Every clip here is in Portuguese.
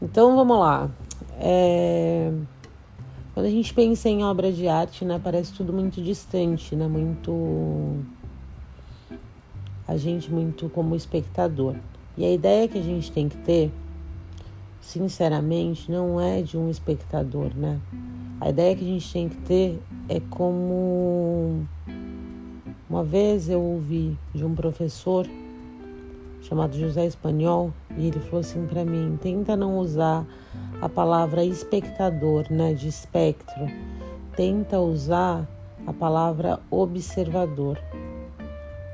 Então vamos lá. É... Quando a gente pensa em obra de arte, né, parece tudo muito distante, né, muito a gente muito como espectador. E a ideia que a gente tem que ter, sinceramente, não é de um espectador, né? A ideia que a gente tem que ter é como uma vez eu ouvi de um professor chamado José Espanhol e ele falou assim para mim: tenta não usar a palavra espectador, né, de espectro. Tenta usar a palavra observador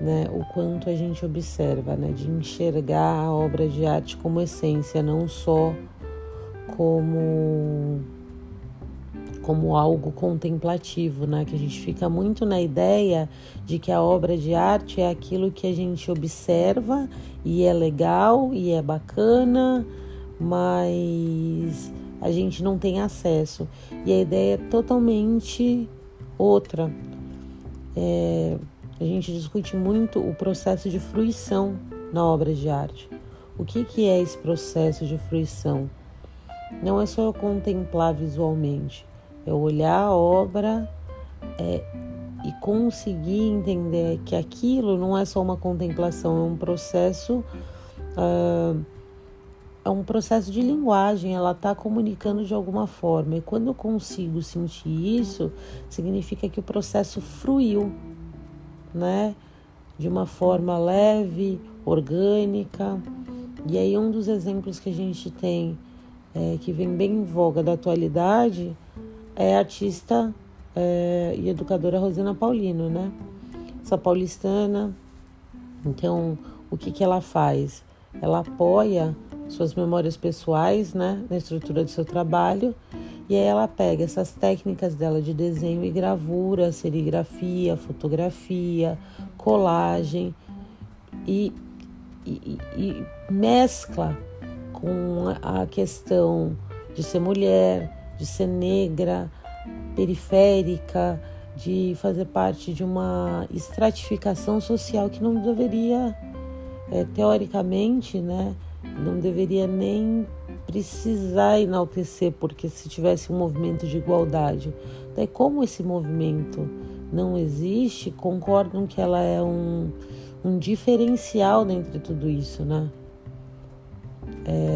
né, o quanto a gente observa, né, de enxergar a obra de arte como essência, não só como como algo contemplativo, né? Que a gente fica muito na ideia de que a obra de arte é aquilo que a gente observa e é legal e é bacana, mas a gente não tem acesso. E a ideia é totalmente outra. É, a gente discute muito o processo de fruição na obra de arte. O que, que é esse processo de fruição? Não é só contemplar visualmente, é olhar a obra é, e conseguir entender que aquilo não é só uma contemplação, é um processo. Uh, é um processo de linguagem, ela está comunicando de alguma forma. E quando eu consigo sentir isso, significa que o processo fruiu, né? De uma forma leve, orgânica. E aí um dos exemplos que a gente tem é, que vem bem em voga da atualidade é artista é, e educadora Rosana Paulino, né? Essa paulistana. Então, o que, que ela faz? Ela apoia suas memórias pessoais, né, na estrutura do seu trabalho e aí ela pega essas técnicas dela de desenho e gravura, serigrafia, fotografia, colagem e, e, e mescla com a questão de ser mulher, de ser negra, periférica, de fazer parte de uma estratificação social que não deveria, é, teoricamente, né, não deveria nem precisar enaltecer, porque se tivesse um movimento de igualdade. Daí, como esse movimento não existe, concordam que ela é um, um diferencial dentre tudo isso, né? É,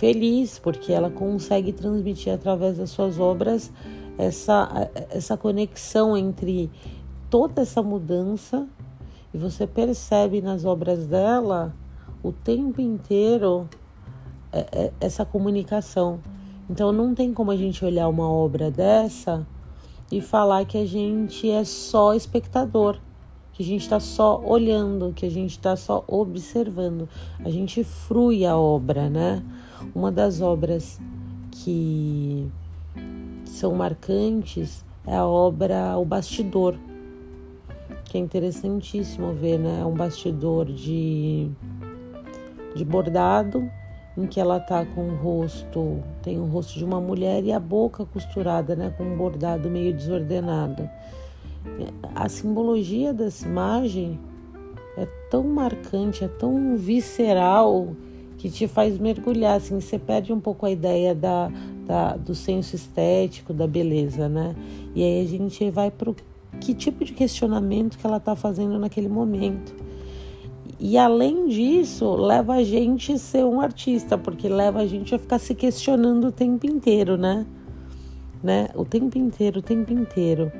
feliz, porque ela consegue transmitir através das suas obras essa, essa conexão entre toda essa mudança e você percebe nas obras dela o tempo inteiro é, é, essa comunicação. Então não tem como a gente olhar uma obra dessa e falar que a gente é só espectador, que a gente está só olhando, que a gente está só observando. A gente frui a obra, né? Uma das obras que são marcantes é a obra O Bastidor, que é interessantíssimo ver, né? É um bastidor de, de bordado em que ela tá com o rosto, tem o rosto de uma mulher e a boca costurada, né, com um bordado meio desordenado. A simbologia dessa imagem é tão marcante, é tão visceral que te faz mergulhar, assim, você perde um pouco a ideia da, da do senso estético, da beleza, né? E aí a gente vai para que tipo de questionamento que ela está fazendo naquele momento. E além disso, leva a gente a ser um artista, porque leva a gente a ficar se questionando o tempo inteiro, né? né? O tempo inteiro, o tempo inteiro.